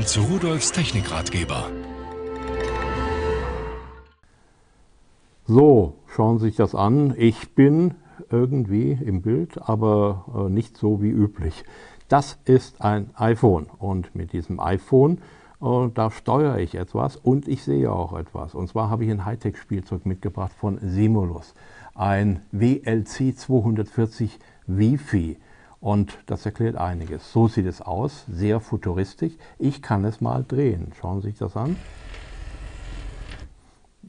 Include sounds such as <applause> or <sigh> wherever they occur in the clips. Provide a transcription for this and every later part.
Willkommen zu Rudolfs Technikratgeber. So, schauen Sie sich das an. Ich bin irgendwie im Bild, aber äh, nicht so wie üblich. Das ist ein iPhone und mit diesem iPhone äh, da steuere ich etwas und ich sehe auch etwas. Und zwar habe ich ein Hightech-Spielzeug mitgebracht von Simulus, ein WLC 240 Wi-Fi. Und das erklärt einiges. So sieht es aus, sehr futuristisch. Ich kann es mal drehen. Schauen Sie sich das an.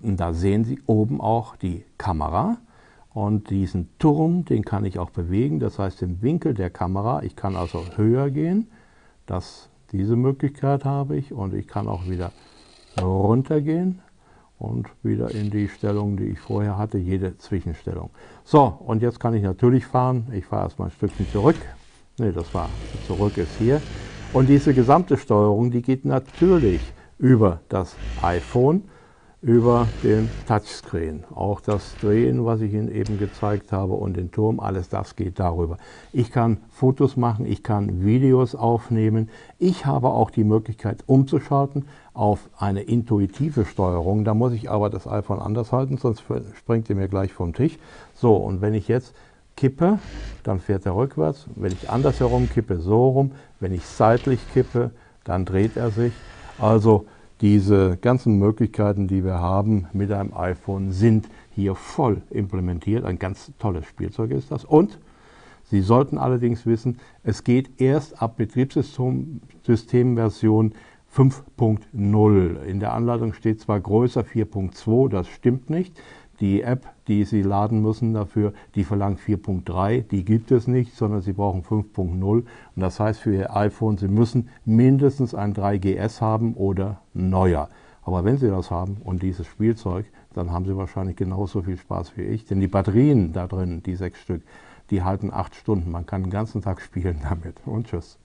Und da sehen Sie oben auch die Kamera. Und diesen Turm, den kann ich auch bewegen. Das heißt, im Winkel der Kamera, ich kann also höher gehen. Das, diese Möglichkeit habe ich. Und ich kann auch wieder runtergehen und wieder in die Stellung, die ich vorher hatte, jede Zwischenstellung. So, und jetzt kann ich natürlich fahren. Ich fahre erstmal ein Stückchen zurück. Ne, das war zurück ist hier. Und diese gesamte Steuerung, die geht natürlich über das iPhone über den Touchscreen. Auch das Drehen, was ich Ihnen eben gezeigt habe und den Turm, alles das geht darüber. Ich kann Fotos machen, ich kann Videos aufnehmen. Ich habe auch die Möglichkeit umzuschalten auf eine intuitive Steuerung. Da muss ich aber das iPhone anders halten, sonst springt er mir gleich vom Tisch. So, und wenn ich jetzt kippe, dann fährt er rückwärts. Wenn ich andersherum kippe, so rum. Wenn ich seitlich kippe, dann dreht er sich. Also diese ganzen Möglichkeiten, die wir haben mit einem iPhone, sind hier voll implementiert. Ein ganz tolles Spielzeug ist das. Und Sie sollten allerdings wissen, es geht erst ab Betriebssystemversion 5.0. In der Anleitung steht zwar größer 4.2, das stimmt nicht. Die App, die Sie laden müssen dafür, die verlangt 4.3, die gibt es nicht, sondern Sie brauchen 5.0. Und das heißt für Ihr iPhone, Sie müssen mindestens ein 3GS haben oder neuer. Aber wenn Sie das haben und dieses Spielzeug, dann haben Sie wahrscheinlich genauso viel Spaß wie ich. Denn die Batterien da drin, die sechs Stück, die halten acht Stunden. Man kann den ganzen Tag spielen <laughs> damit. Und tschüss.